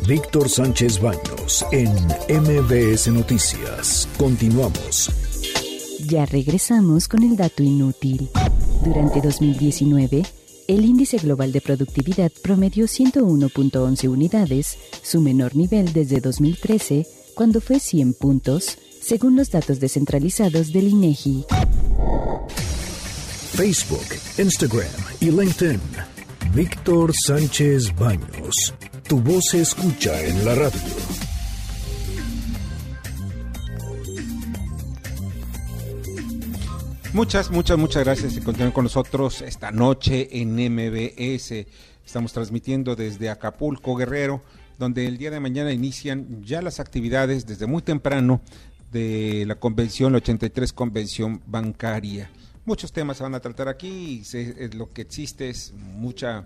Víctor Sánchez Baños en MBS Noticias. Continuamos. Ya regresamos con el dato inútil. Durante 2019, el índice global de productividad promedió 101.11 unidades, su menor nivel desde 2013, cuando fue 100 puntos, según los datos descentralizados del INEGI. Facebook, Instagram y LinkedIn. Víctor Sánchez Baños. Tu voz se escucha en la radio. Muchas, muchas, muchas gracias por continuar con nosotros esta noche en MBS. Estamos transmitiendo desde Acapulco, Guerrero, donde el día de mañana inician ya las actividades desde muy temprano de la convención, la 83 convención bancaria. Muchos temas se van a tratar aquí y eh, lo que existe es mucha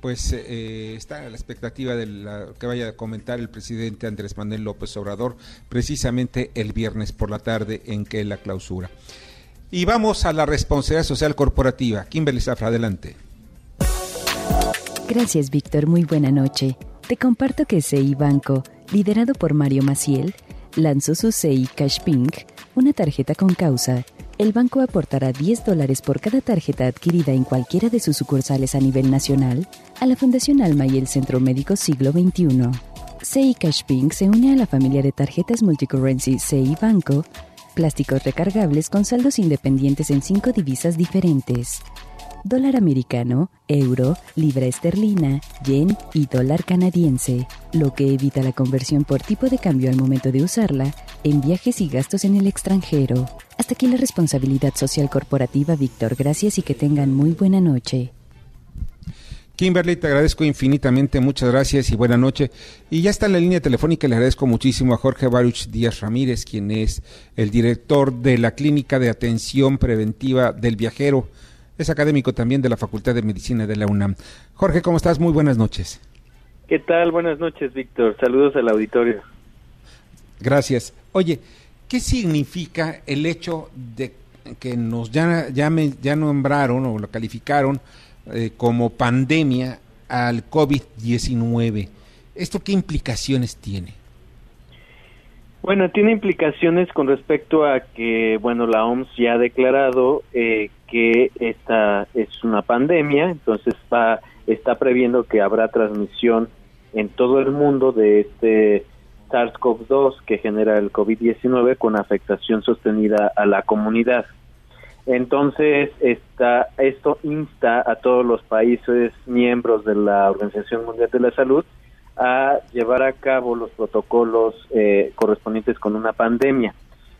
pues eh, está la expectativa de la, que vaya a comentar el presidente Andrés Manuel López Obrador precisamente el viernes por la tarde en que la clausura. Y vamos a la responsabilidad social corporativa. Kimberly Zafra, adelante. Gracias, Víctor. Muy buena noche. Te comparto que CI Banco, liderado por Mario Maciel, lanzó su CI Cash Pink, una tarjeta con causa. El banco aportará 10 dólares por cada tarjeta adquirida en cualquiera de sus sucursales a nivel nacional a la Fundación Alma y el Centro Médico Siglo XXI. CI Cash Pink se une a la familia de tarjetas multicurrency CI Banco, plásticos recargables con saldos independientes en cinco divisas diferentes dólar americano, euro, libra esterlina, yen y dólar canadiense, lo que evita la conversión por tipo de cambio al momento de usarla en viajes y gastos en el extranjero. Hasta aquí la responsabilidad social corporativa, Víctor. Gracias y que tengan muy buena noche. Kimberly, te agradezco infinitamente, muchas gracias y buena noche. Y ya está en la línea telefónica, le agradezco muchísimo a Jorge Baruch Díaz Ramírez, quien es el director de la Clínica de Atención Preventiva del Viajero. Es académico también de la Facultad de Medicina de la UNAM. Jorge, ¿cómo estás? Muy buenas noches. ¿Qué tal? Buenas noches, Víctor. Saludos al auditorio. Gracias. Oye, ¿qué significa el hecho de que nos ya, ya, ya nombraron o lo calificaron eh, como pandemia al COVID-19? ¿Esto qué implicaciones tiene? Bueno, tiene implicaciones con respecto a que, bueno, la OMS ya ha declarado eh, que esta es una pandemia, entonces está, está previendo que habrá transmisión en todo el mundo de este SARS-CoV-2 que genera el COVID-19 con afectación sostenida a la comunidad. Entonces, esta, esto insta a todos los países miembros de la Organización Mundial de la Salud a llevar a cabo los protocolos eh, correspondientes con una pandemia.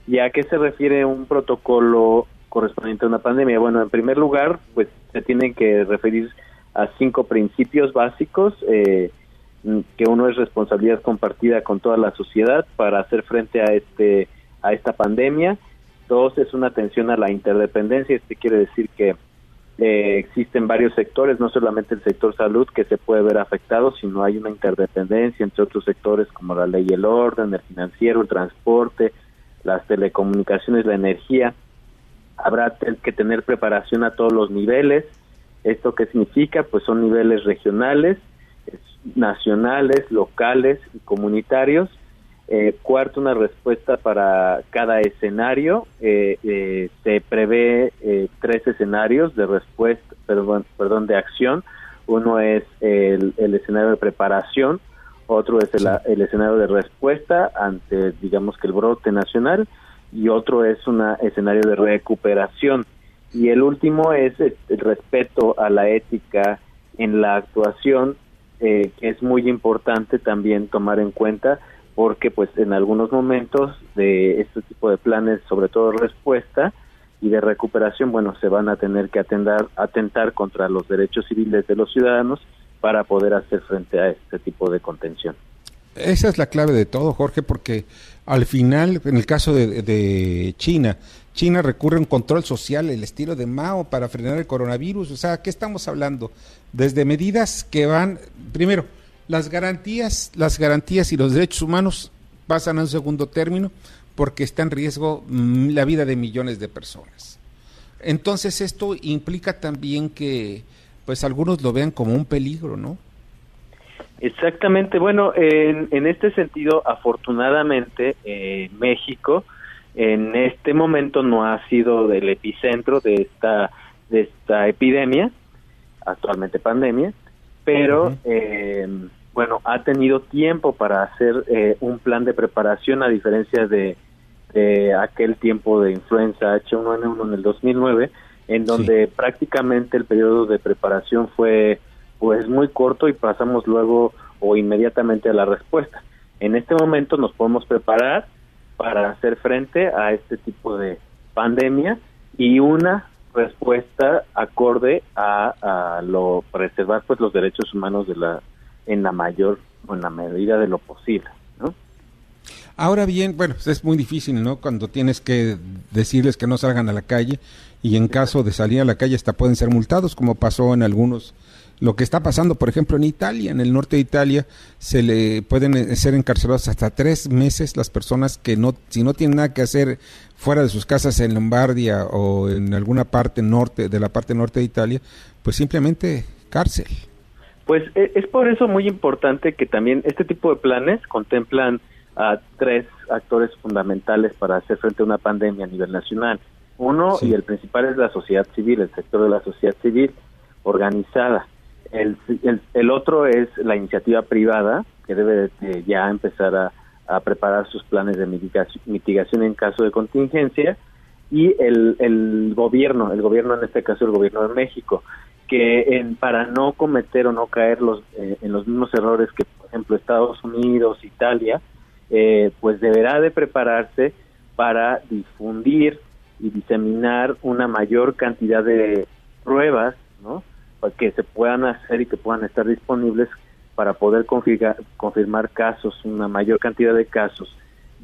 ¿Y a qué se refiere un protocolo correspondiente a una pandemia? Bueno, en primer lugar, pues se tiene que referir a cinco principios básicos, eh, que uno es responsabilidad compartida con toda la sociedad para hacer frente a este a esta pandemia. Dos es una atención a la interdependencia, este quiere decir que eh, existen varios sectores, no solamente el sector salud que se puede ver afectado, sino hay una interdependencia entre otros sectores como la ley y el orden, el financiero, el transporte, las telecomunicaciones, la energía. Habrá que tener preparación a todos los niveles. ¿Esto qué significa? Pues son niveles regionales, nacionales, locales y comunitarios eh, cuarto, una respuesta para cada escenario. Eh, eh, se prevé tres escenarios de respuesta, perdón, perdón, de acción. Uno es el, escenario de preparación, otro es el, escenario de respuesta ante, digamos que el brote nacional, y otro es un escenario de recuperación. Y el último es el respeto a la ética en la actuación, que es muy importante también tomar en cuenta porque pues en algunos momentos de este tipo de planes, sobre todo respuesta y de recuperación, bueno, se van a tener que atender, atentar contra los derechos civiles de los ciudadanos para poder hacer frente a este tipo de contención. Esa es la clave de todo, Jorge, porque al final, en el caso de, de China, China recurre a un control social, el estilo de Mao, para frenar el coronavirus. O sea, ¿qué estamos hablando? Desde medidas que van, primero, las garantías, las garantías y los derechos humanos pasan a un segundo término porque está en riesgo mm, la vida de millones de personas. Entonces esto implica también que pues algunos lo vean como un peligro, ¿no? Exactamente. Bueno, en, en este sentido, afortunadamente, eh, México en este momento no ha sido del epicentro de esta de esta epidemia, actualmente pandemia, pero eh, bueno, ha tenido tiempo para hacer eh, un plan de preparación a diferencia de, aquel tiempo de influenza H1N1 en el 2009, en donde prácticamente el periodo de preparación fue pues muy corto y pasamos luego o inmediatamente a la respuesta. En este momento nos podemos preparar para hacer frente a este tipo de pandemia y una respuesta acorde a, a lo preservar pues los derechos humanos de la en la mayor o en la medida de lo posible, ¿no? Ahora bien, bueno, es muy difícil, ¿no? Cuando tienes que decirles que no salgan a la calle y en caso de salir a la calle hasta pueden ser multados, como pasó en algunos lo que está pasando, por ejemplo, en Italia, en el norte de Italia, se le pueden eh, ser encarcelados hasta tres meses las personas que no, si no tienen nada que hacer fuera de sus casas en Lombardia o en alguna parte norte, de la parte norte de Italia, pues simplemente cárcel. Pues e- es por eso muy importante que también este tipo de planes contemplan a tres actores fundamentales para hacer frente a una pandemia a nivel nacional. Uno, y el principal, es la sociedad civil, el sector de la sociedad civil organizada. El, el, otro es la iniciativa privada, que debe de ya empezar a, a preparar sus planes de mitigación, mitigación en caso de contingencia. Y el, el gobierno, el gobierno en este caso el gobierno de México, que en, para no cometer o no caer los, eh, en los mismos errores que, por ejemplo, Estados Unidos, Italia, eh, pues deberá de prepararse para difundir y diseminar una mayor cantidad de pruebas, ¿no? Que se puedan hacer y que puedan estar disponibles para poder confirmar, confirmar casos, una mayor cantidad de casos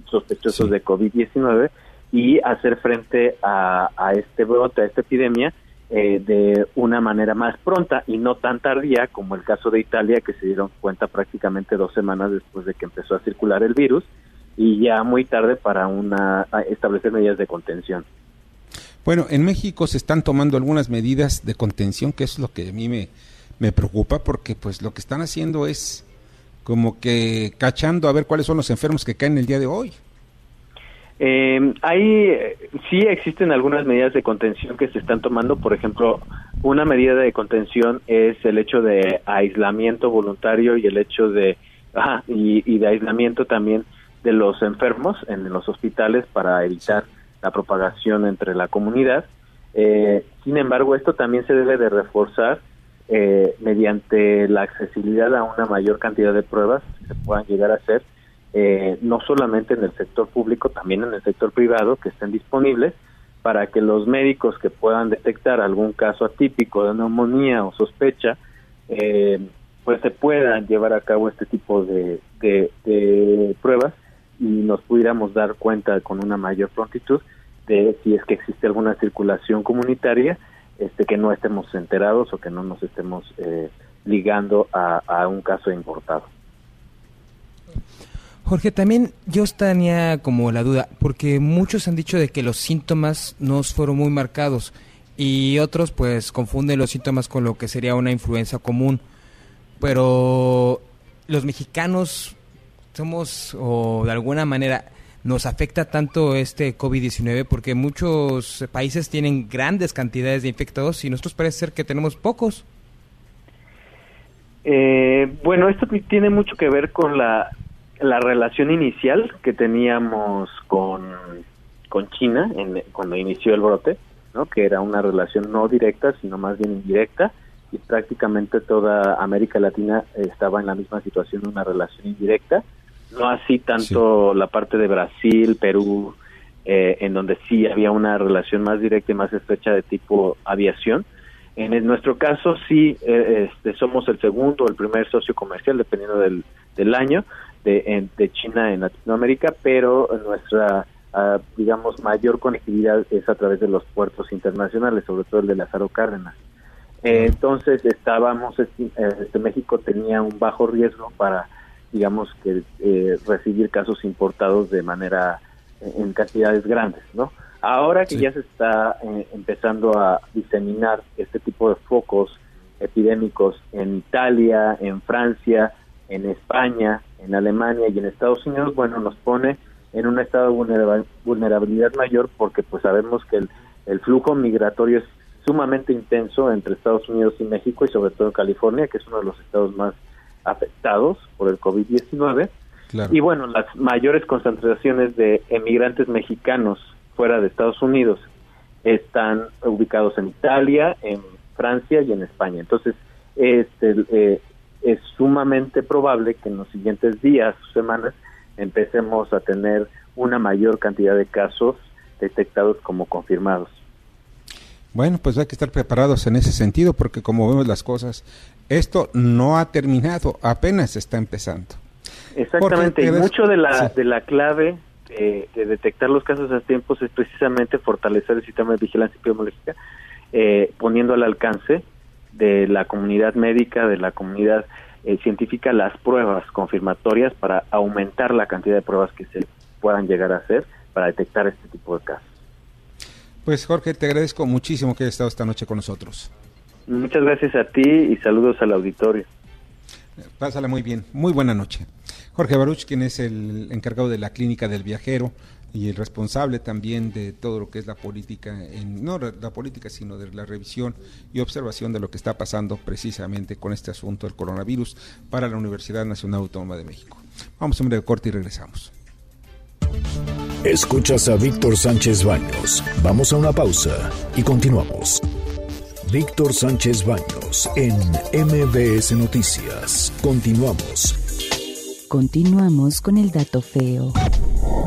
sospechosos Sí. de COVID-19 y hacer frente a, a este brote, a esta epidemia, eh, de una manera más pronta y no tan tardía como el caso de Italia, que se dieron cuenta prácticamente dos semanas después de que empezó a circular el virus y ya muy tarde para una establecer medidas de contención. Bueno, en México se están tomando algunas medidas de contención, que es lo que a mí me, me preocupa, porque pues lo que están haciendo es como que cachando a ver cuáles son los enfermos que caen el día de hoy. Hay, eh, sí existen algunas medidas de contención que se están tomando. Por ejemplo, una medida de contención es el hecho de aislamiento voluntario y el hecho de y, y de aislamiento también de los enfermos en los hospitales para evitar la propagación entre la comunidad. Eh, sin embargo, esto también se debe de reforzar eh, mediante la accesibilidad a una mayor cantidad de pruebas que se puedan llegar a hacer eh, no solamente en el sector público, también en el sector privado, que estén disponibles para que los médicos que puedan detectar algún caso atípico de neumonía o sospecha, eh, pues se puedan llevar a cabo este tipo de, de, de pruebas y nos pudiéramos dar cuenta con una mayor prontitud de si es que existe alguna circulación comunitaria este que no estemos enterados o que no nos estemos eh, ligando a, a un caso importado. Jorge, también yo tenía como la duda, porque muchos han dicho de que los síntomas no fueron muy marcados y otros pues confunden los síntomas con lo que sería una influenza común. Pero los mexicanos somos o de alguna manera nos afecta tanto este COVID-19 porque muchos países tienen grandes cantidades de infectados y nosotros parece ser que tenemos pocos. Eh, bueno, esto tiene mucho que ver con la, la relación inicial que teníamos con, con China en, cuando inició el brote, ¿no? que era una relación no directa, sino más bien indirecta, y prácticamente toda América Latina estaba en la misma situación, una relación indirecta, no así tanto la parte de Brasil, Perú, eh, en donde sí había una relación más directa y más estrecha de tipo aviación. En el- nuestro caso sí eh, este, somos el segundo o el primer socio comercial, dependiendo del, del año, de, en- de China en Latinoamérica, pero nuestra, ah, digamos, mayor conectividad es a través de los puertos internacionales, sobre todo el de Lázaro Cárdenas. Eh, entonces estábamos, eh, este, México tenía un bajo riesgo para, digamos, que eh, recibir casos importados de manera eh, en cantidades grandes, ¿no? Ahora que ya se está eh, empezando a diseminar este tipo de focos epidémicos en Italia, en Francia, en España, en Alemania y en Estados Unidos, bueno, nos pone en un estado de vulnerab- vulnerabilidad mayor porque pues sabemos que el, el flujo migratorio es sumamente intenso entre Estados Unidos y México y sobre todo California, que es uno de los estados más afectados por el COVID-19. Claro. Y bueno, las mayores concentraciones de emigrantes mexicanos fuera de Estados Unidos están ubicados en Italia, en Francia y en España. Entonces, este, eh, es sumamente probable que en los siguientes días o semanas empecemos a tener una mayor cantidad de casos detectados como confirmados. Bueno, pues hay que estar preparados en ese sentido porque como vemos las cosas, esto no ha terminado, apenas está empezando. Exactamente, y mucho de la, Sí. de la clave de, de detectar los casos a tiempos es precisamente fortalecer el sistema de vigilancia epidemiológica, eh, poniendo al alcance de la comunidad médica, de la comunidad eh, científica, las pruebas confirmatorias para aumentar la cantidad de pruebas que se puedan llegar a hacer para detectar este tipo de casos. Pues Jorge, te agradezco muchísimo que hayas estado esta noche con nosotros. Muchas gracias a ti y saludos al auditorio. Pásala muy bien. Muy buena noche. Jorge Baruch, quien es el encargado de la clínica del viajero y el responsable también de todo lo que es la política, en, no la política, sino de la revisión y observación de lo que está pasando precisamente con este asunto del coronavirus para la Universidad Nacional Autónoma de México. Vamos a un breve corte y regresamos. Escuchas a Víctor Sánchez Baños. Vamos a una pausa y continuamos. Víctor Sánchez Baños en MBS Noticias. Continuamos. Continuamos con el dato feo.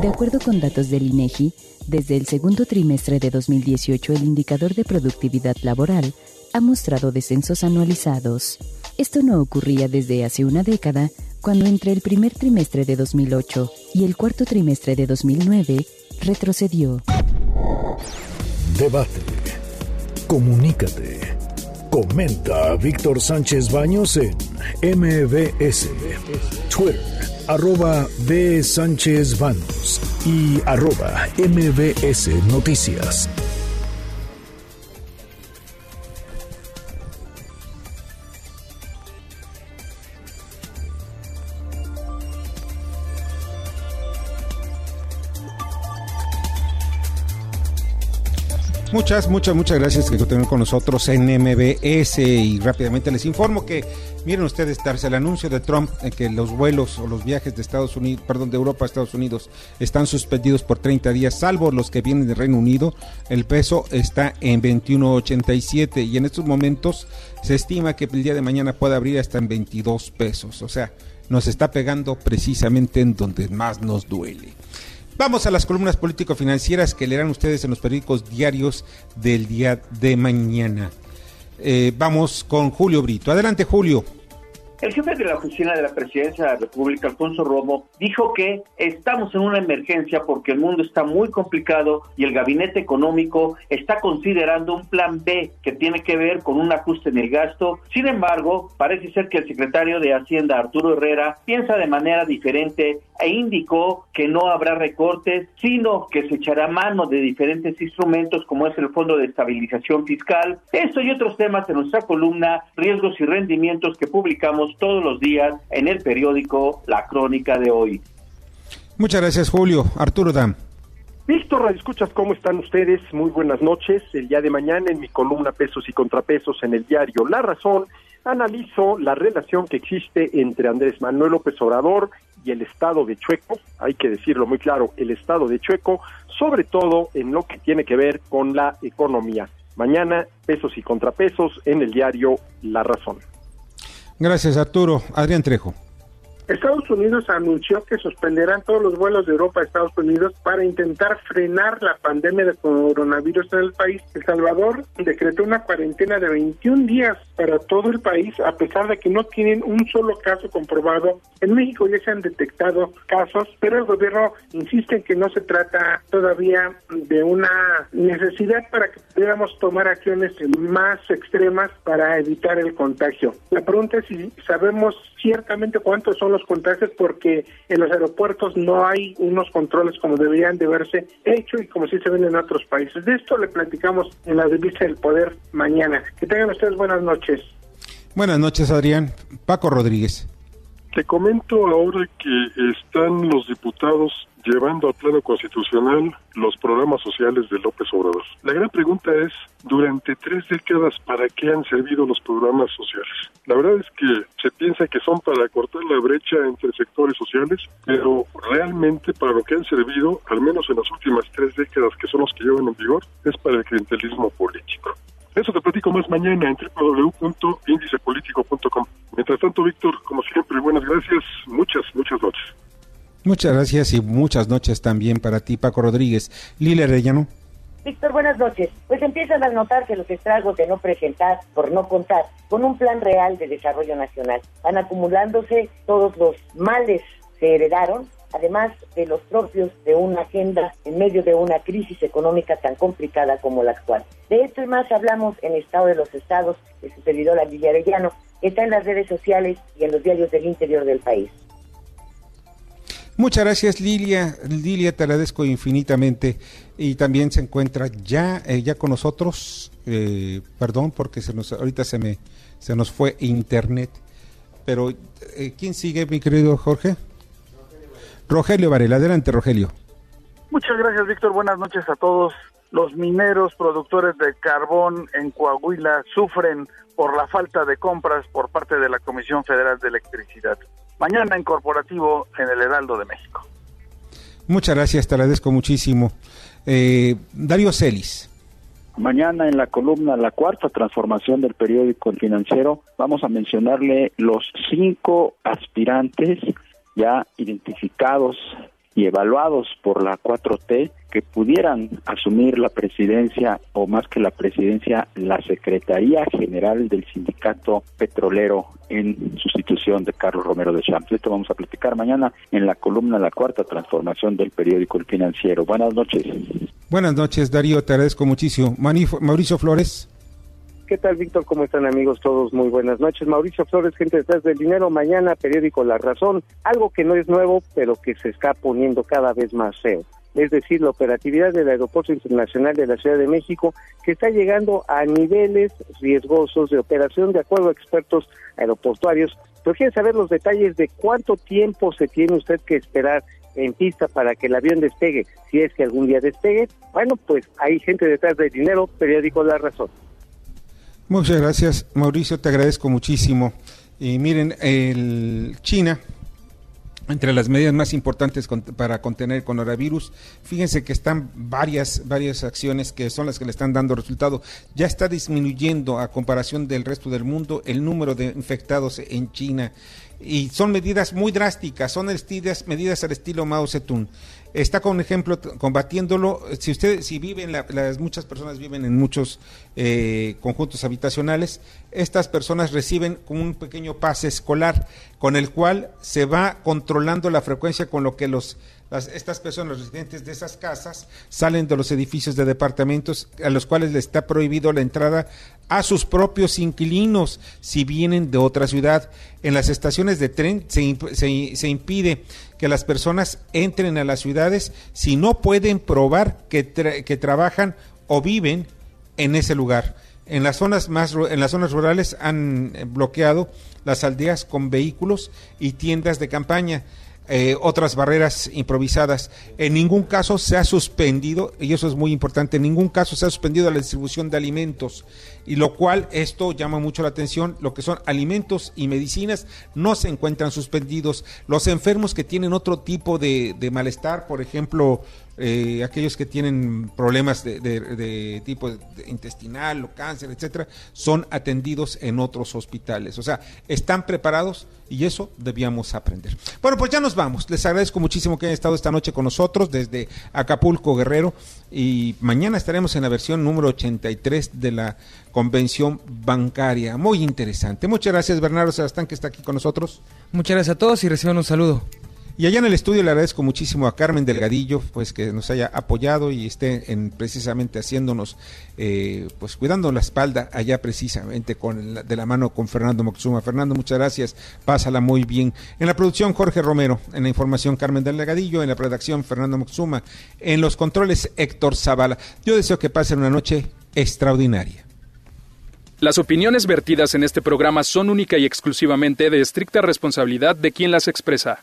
De acuerdo con datos del INEGI, desde el segundo trimestre de 2018 el indicador de productividad laboral ha mostrado descensos anualizados. Esto no ocurría desde hace una década, cuando entre el primer trimestre de 2008 y el cuarto trimestre de 2009 retrocedió. Debate. Comunícate. Comenta a Víctor Sánchez Baños en MBS, Twitter, arroba B. Sánchez Baños y arroba MBS Noticias. Muchas, muchas, muchas gracias que continúen con nosotros en MBS y rápidamente les informo que miren ustedes darse el anuncio de Trump en que los vuelos o los viajes de Estados Unidos, perdón, de Europa a Estados Unidos están suspendidos por 30 días, salvo los que vienen del Reino Unido. El peso está en 21.87 y en estos momentos se estima que el día de mañana puede abrir hasta en 22 pesos, o sea, nos está pegando precisamente en donde más nos duele. Vamos a las columnas político-financieras que leerán ustedes en los periódicos diarios del día de mañana. Eh, vamos con Julio Brito. Adelante, Julio. El jefe de la oficina de la presidencia de la República, Alfonso Romo, dijo que estamos en una emergencia porque el mundo está muy complicado y el gabinete económico está considerando un plan B que tiene que ver con un ajuste en el gasto. Sin embargo, parece ser que el secretario de Hacienda, Arturo Herrera, piensa de manera diferente e indicó que no habrá recortes, sino que se echará mano de diferentes instrumentos como es el Fondo de Estabilización Fiscal. Esto y otros temas en nuestra columna Riesgos y Rendimientos que publicamos todos los días en el periódico La Crónica de hoy. Muchas gracias, Julio. Arturo Dam. Víctor, escuchas cómo están ustedes? Muy buenas noches. El día de mañana en mi columna Pesos y Contrapesos en el diario La Razón analizo la relación que existe entre Andrés Manuel López Obrador y el Estado de Chueco, hay que decirlo muy claro, el Estado de Chueco, sobre todo en lo que tiene que ver con la economía. Mañana, pesos y contrapesos en el diario La Razón. Gracias, Arturo. Adrián Trejo. Estados Unidos anunció que suspenderán todos los vuelos de Europa a Estados Unidos para intentar frenar la pandemia de coronavirus en el país. El Salvador decretó una cuarentena de 21 días para todo el país, a pesar de que no tienen un solo caso comprobado. En México ya se han detectado casos, pero el gobierno insiste en que no se trata todavía de una necesidad para que pudiéramos tomar acciones más extremas para evitar el contagio. La pregunta es si sabemos ciertamente cuántos son los contagios porque en los aeropuertos no hay unos controles como deberían de verse hecho y como sí se ven en otros países. De esto le platicamos en la revista del Poder mañana. Que tengan ustedes buenas noches. Buenas noches, Adrián. Paco Rodríguez. Te comento ahora que están los diputados llevando al plano constitucional los programas sociales de López Obrador. La gran pregunta es, durante tres décadas, ¿para qué han servido los programas sociales? La verdad es que se piensa que son para cortar la brecha entre sectores sociales, pero realmente para lo que han servido, al menos en las últimas tres décadas que son los que llevan en vigor, es para el clientelismo político. Eso te platico más mañana en www.indicepolitico.com. Mientras tanto, Víctor, como siempre, buenas gracias, muchas, muchas noches. Muchas gracias y muchas noches también para ti, Paco Rodríguez. Lila Arellano. Víctor, buenas noches. Pues empiezan a notarse los estragos de no presentar, por no contar, con un plan real de desarrollo nacional. Van acumulándose todos los males se heredaron además de los propios de una agenda en medio de una crisis económica tan complicada como la actual. De esto y más hablamos en Estado de los Estados de su servidora Lilia Arellano, que está en las redes sociales y en los diarios del interior del país. Muchas gracias Lilia, Lilia te agradezco infinitamente y también se encuentra ya eh, ya con nosotros, eh, perdón porque se nos ahorita se me se nos fue internet, pero eh, quién sigue mi querido Jorge? Rogelio Varela, adelante Rogelio. Muchas gracias Víctor, buenas noches a todos. Los mineros productores de carbón en Coahuila sufren por la falta de compras por parte de la Comisión Federal de Electricidad. Mañana en corporativo en el Heraldo de México. Muchas gracias, te agradezco muchísimo. Eh, Darío Celis. Mañana en la columna La Cuarta Transformación del periódico El Financiero vamos a mencionarle los cinco aspirantes ya identificados y evaluados por la 4T que pudieran asumir la presidencia o más que la presidencia, la Secretaría General del Sindicato Petrolero en sustitución de Carlos Romero de Champs. Esto vamos a platicar mañana en la columna La Cuarta Transformación del periódico El Financiero. Buenas noches. Buenas noches, Darío, te agradezco muchísimo. Mauricio Flores. ¿Qué tal, Víctor? ¿Cómo están, amigos? Todos muy buenas noches. Mauricio Flores, gente detrás del dinero. Mañana, periódico La Razón. Algo que no es nuevo, pero que se está poniendo cada vez más feo. Es decir, la operatividad del Aeropuerto Internacional de la Ciudad de México, que está llegando a niveles riesgosos de operación, de acuerdo a expertos aeroportuarios. Pero quiere saber los detalles de cuánto tiempo se tiene usted que esperar en pista para que el avión despegue, si es que algún día despegue. Bueno, pues hay gente detrás del dinero, periódico La Razón. Muchas gracias, Mauricio, te agradezco muchísimo. Y miren, el China, entre las medidas más importantes para contener el coronavirus, fíjense que están varias, varias acciones que son las que le están dando resultado. Ya está disminuyendo a comparación del resto del mundo el número de infectados en China y son medidas muy drásticas, son medidas, al estilo Mao Zedong está con ejemplo combatiéndolo. Si usted, si viven, las muchas personas viven en muchos eh, conjuntos habitacionales, estas personas reciben un pequeño pase escolar con el cual se va controlando la frecuencia con lo que los estas personas, residentes de esas casas, salen de los edificios de departamentos a los cuales les está prohibido la entrada a sus propios inquilinos si vienen de otra ciudad. En las estaciones de tren se, se, impide que las personas entren a las ciudades si no pueden probar que, que trabajan o viven en ese lugar. En las zonas más en las zonas rurales han bloqueado las aldeas con vehículos y tiendas de campaña. Eh, otras barreras improvisadas. En ningún caso se ha suspendido, y eso es muy importante, en ningún caso se ha suspendido la distribución de alimentos, y lo cual esto llama mucho la atención, lo que son alimentos y medicinas no se encuentran suspendidos. Los enfermos que tienen otro tipo de, de malestar, por ejemplo, eh, aquellos que tienen problemas de, tipo intestinal o cáncer, etcétera, son atendidos en otros hospitales. O sea, están preparados y eso debíamos aprender. Bueno, pues ya nos vamos. Les agradezco muchísimo que hayan estado esta noche con nosotros desde Acapulco, Guerrero, y mañana estaremos en la versión número 83 de la convención bancaria. Muy interesante. Muchas gracias, Bernardo Sebastián, que está aquí con nosotros. Muchas gracias a todos y reciban un saludo. Y allá en el estudio le agradezco muchísimo a Carmen Delgadillo, pues que nos haya apoyado y esté en, precisamente haciéndonos, eh, pues cuidando la espalda allá precisamente con de la mano con Fernando Moxuma. Fernando, muchas gracias, pásala muy bien. En la producción Jorge Romero, en la información Carmen Delgadillo, en la redacción Fernando Moxuma, en los controles Héctor Zavala. Yo deseo que pasen una noche extraordinaria. Las opiniones vertidas en este programa son única y exclusivamente de estricta responsabilidad de quien las expresa.